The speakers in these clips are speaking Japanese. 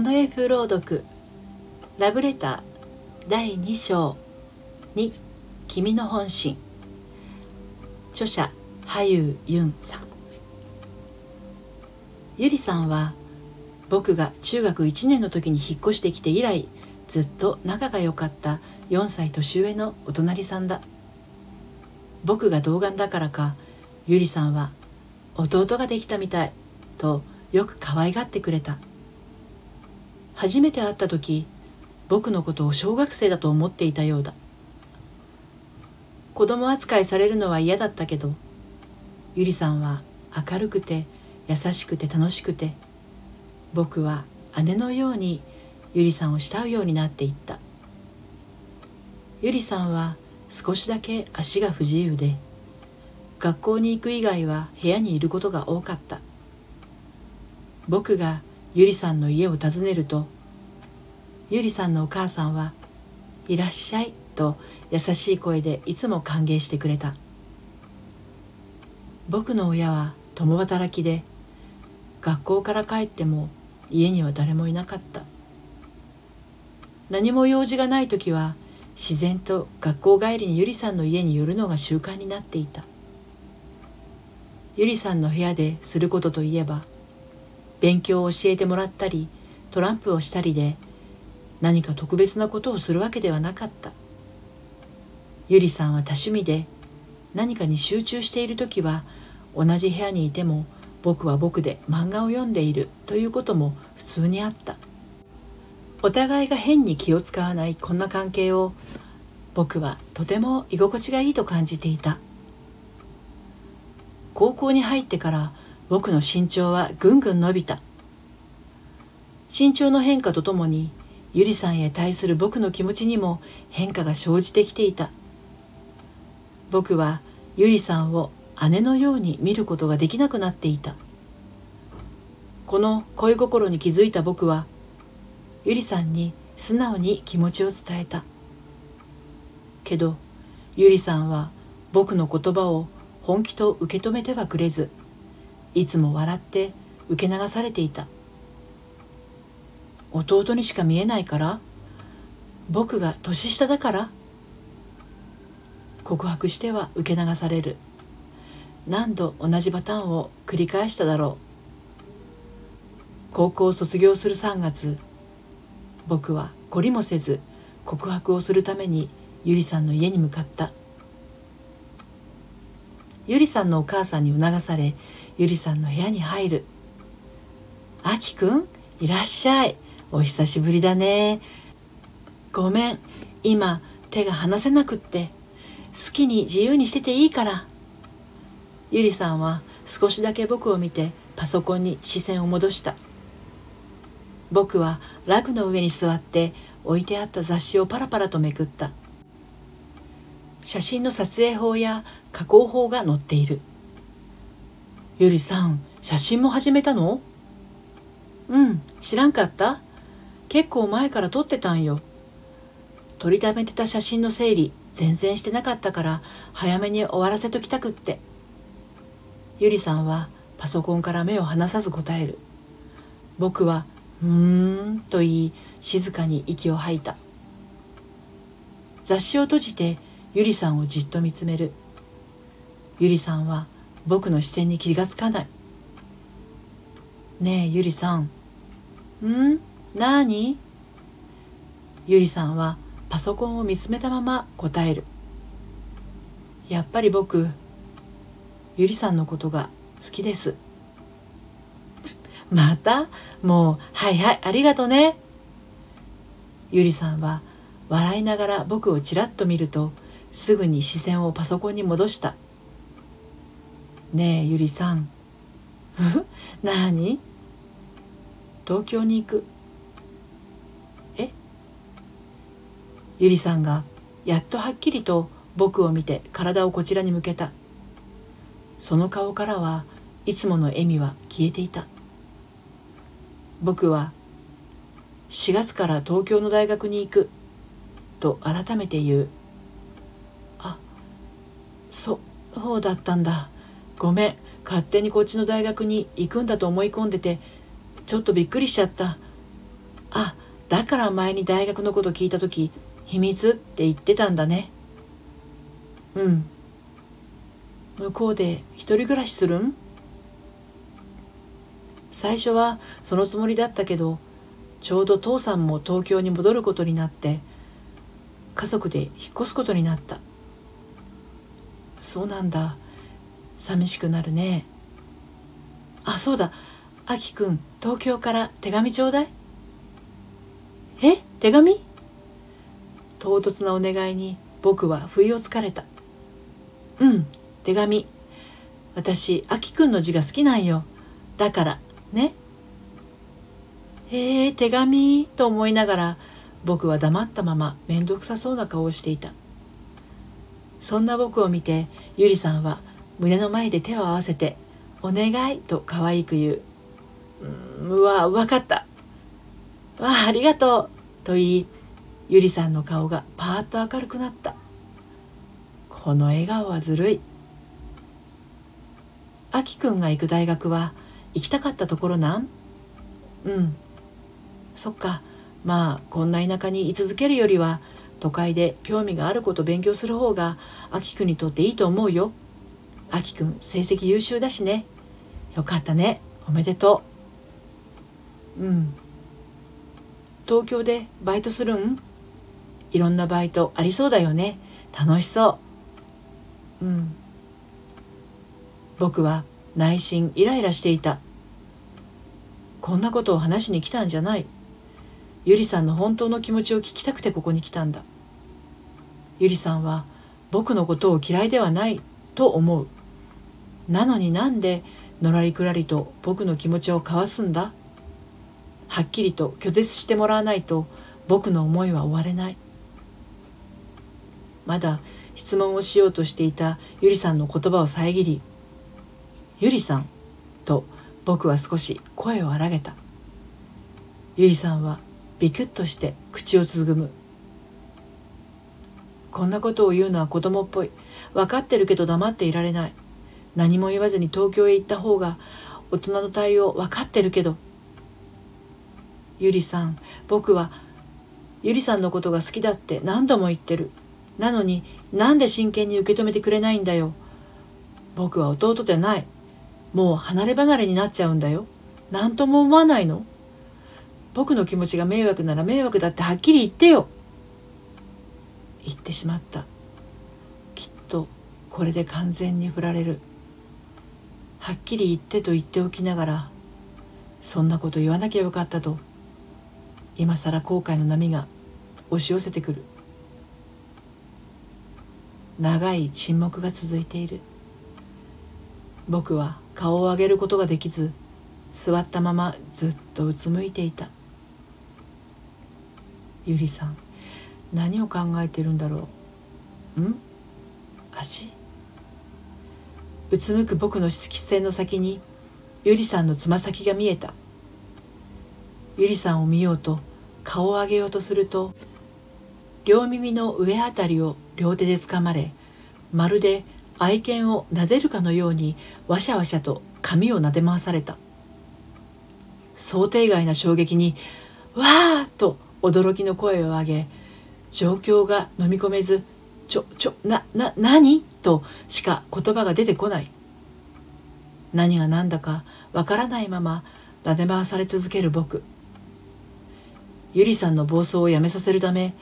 の絵風朗読ラブレター第2章に君の本心。著者羽生ユンさん。ゆりさんは僕が中学1年の時に引っ越してきて以来ずっと仲が良かった4歳年上のお隣さんだ。僕が童顔だからかゆりさんは弟ができたみたいとよく可愛がってくれた。初めて会った時僕のことを小学生だと思っていたようだ。子供扱いされるのは嫌だったけどゆりさんは明るくて優しくて楽しくて僕は姉のようにゆりさんを慕うようになっていった。ゆりさんは少しだけ足が不自由で学校に行く以外は部屋にいることが多かった。僕がゆりさんの家を訪ねるとゆりさんのお母さんは「いらっしゃい」と優しい声でいつも歓迎してくれた。僕の親は共働きで学校から帰っても家には誰もいなかった。何も用事がない時は自然と学校帰りにゆりさんの家に寄るのが習慣になっていた。ゆりさんの部屋ですることといえば勉強を教えてもらったりトランプをしたりで何か特別なことをするわけではなかった。ゆりさんは多趣味で何かに集中している時は同じ部屋にいても僕は僕で漫画を読んでいるということも普通にあった。お互いが変に気を使わないこんな関係を僕はとても居心地がいいと感じていた。高校に入ってから僕の身長はぐんぐん伸びた。身長の変化とともにゆりさんへ対する僕の気持ちにも変化が生じてきていた。僕はゆりさんを姉のように見ることができなくなっていた。この恋心に気づいた僕はゆりさんに素直に気持ちを伝えた。けどゆりさんは僕の言葉を本気と受け止めてはくれずいつも笑って受け流されていた。弟にしか見えないから僕が年下だから。告白しては受け流される。何度同じパターンを繰り返しただろう。高校を卒業する3月僕は懲りもせず告白をするためにゆりさんの家に向かった。ゆりさんのお母さんに促されゆりさんの部屋に入る「あきくんいらっしゃい。お久しぶりだね。ごめん。今手が離せなくって。好きに自由にしてていいから」ゆりさんは少しだけ僕を見てパソコンに視線を戻した。僕はラグの上に座って置いてあった雑誌をパラパラとめくった。写真の撮影法や加工法が載っている。ゆりさん写真も始めたの？うん知らんかった。結構前から撮ってたんよ。撮りためてた写真の整理全然してなかったから早めに終わらせときたくって。ゆりさんはパソコンから目を離さず答える。僕は「うーん」と言い静かに息を吐いた。雑誌を閉じてゆりさんをじっと見つめる。ゆりさんは僕の視線に気がつかない。ねえゆりさん。ん？なに？ゆりさんはパソコンを見つめたまま答える。やっぱり僕ゆりさんのことが好きです。また？もうはいはいありがとね。ゆりさんは笑いながら僕をちらっと見るとすぐに視線をパソコンに戻した。ねえゆりさん。何東京に行く。え？ゆりさんがやっとはっきりと僕を見て体をこちらに向けた。その顔からはいつもの笑みは消えていた。僕は4月から東京の大学に行く。と改めて言う。あそうだったんだ。ごめん。勝手にこっちの大学に行くんだと思い込んでてちょっとびっくりしちゃった。あだから前に大学のこと聞いた時秘密って言ってたんだね。うん。向こうで一人暮らしするん？最初はそのつもりだったけどちょうど父さんも東京に戻ることになって家族で引っ越すことになった。そうなんだ。寂しくなるね。あそうだ。あきくん東京から手紙ちょうだい。え？手紙？唐突なお願いに僕は不意をつかれた。うん手紙。私あきくんの字が好きなんよ。だからね。へえ手紙？と思いながら僕は黙ったまま面倒くさそうな顔をしていた。そんな僕を見てゆりさんは胸の前で手を合わせて「お願い」と可愛く言う「うわ分かった」「わあありがとう」と言いゆりさんの顔がパーッと明るくなった。この笑顔はずるい。あきくんが行く大学は行きたかったところなん？うん。そっか。まあこんな田舎に居続けるよりは都会で興味があること勉強する方があきくんにとっていいと思うよ。あきくん成績優秀だしね。よかったね。おめでとう。うん。東京でバイトするん？いろんなバイトありそうだよね。楽しそう。うん。僕は内心イライラしていた。こんなことを話しに来たんじゃない。ゆりさんの本当の気持ちを聞きたくてここに来たんだ。ゆりさんは僕のことを嫌いではないと思う。なのになんでのらりくらりと僕の気持ちを交わすんだ？はっきりと拒絶してもらわないと僕の思いは終われない。まだ質問をしようとしていたゆりさんの言葉を遮り「ゆりさん」と僕は少し声を荒げた。ゆりさんはビクッとして口をつぐむ。こんなことを言うのは子供っぽい。分かってるけど黙っていられない。何も言わずに東京へ行った方が大人の対応分かってるけど。ゆりさん僕はゆりさんのことが好きだって何度も言ってる。なのになんで真剣に受け止めてくれないんだよ。僕は弟じゃない。もう離れ離れになっちゃうんだよ。何とも思わないの。僕の気持ちが迷惑なら迷惑だってはっきり言ってよ。言ってしまった。きっとこれで完全に振られる。はっきり言ってと言っておきながらそんなこと言わなきゃよかったと今更後悔の波が押し寄せてくる。長い沈黙が続いている。僕は顔を上げることができず座ったままずっとうつむいていた。ゆりさん何を考えてるんだろう。ん？足？うつむく僕の色線の先にゆりさんのつま先が見えたゆりさんを見ようと顔を上げようとすると両耳の上あたりを両手で掴まれまるで愛犬を撫でるかのようにわしゃわしゃと髪を撫で回された想定外な衝撃に「わー!」と驚きの声を上げ状況が飲み込めず「ちょちょなな何?」としか言葉が出てこない。何が何だかわからないまま撫で回され続ける僕。ゆりさんの暴走をやめさせるため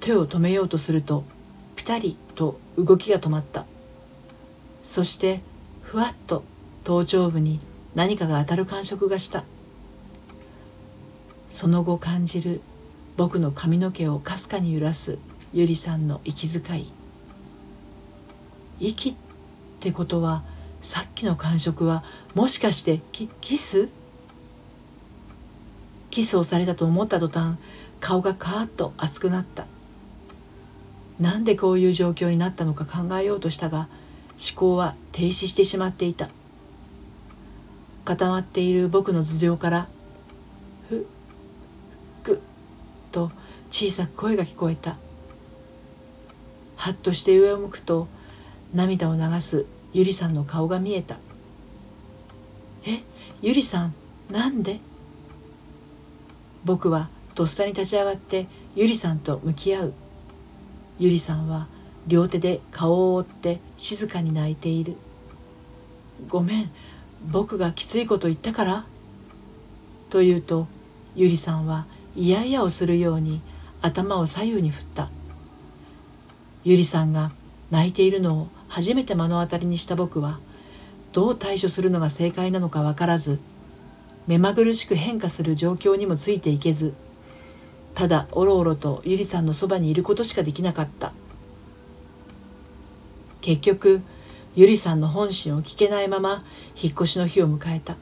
手を止めようとするとピタリと動きが止まった。そしてふわっと頭頂部に何かが当たる感触がした。その後感じる僕の髪の毛をかすかに揺らすゆりさんの息遣い。息ってことはさっきの感触はもしかしてキキス？キスをされたと思った途端顔がカーッと熱くなった。なんでこういう状況になったのか考えようとしたが思考は停止してしまっていた。固まっている僕の頭上から「ふっく」と小さく声が聞こえた。はっとして上を向くと涙を流すゆりさんの顔が見えた「えゆりさんなんで?」僕はとっさに立ち上がってゆりさんと向き合う。ゆりさんは両手で顔を覆って静かに泣いている。ごめん僕がきついこと言ったから？と言うとゆりさんは嫌々をするように頭を左右に振った。ゆりさんが泣いているのを初めて目の当たりにした僕はどう対処するのが正解なのか分からず目まぐるしく変化する状況にもついていけずただおろおろとゆりさんのそばにいることしかできなかった。結局ゆりさんの本心を聞けないまま引っ越しの日を迎えた。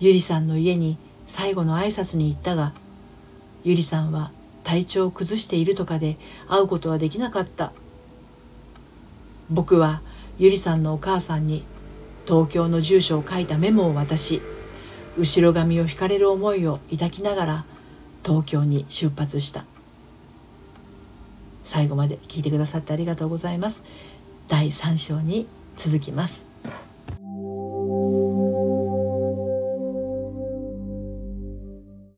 ゆりさんの家に最後の挨拶に行ったがゆりさんは体調を崩しているとかで会うことはできなかった。僕はゆりさんのお母さんに東京の住所を書いたメモを渡し後ろ髪を引かれる思いを抱きながら東京に出発した。最後まで聞いてくださってありがとうございます。第3章に続きます。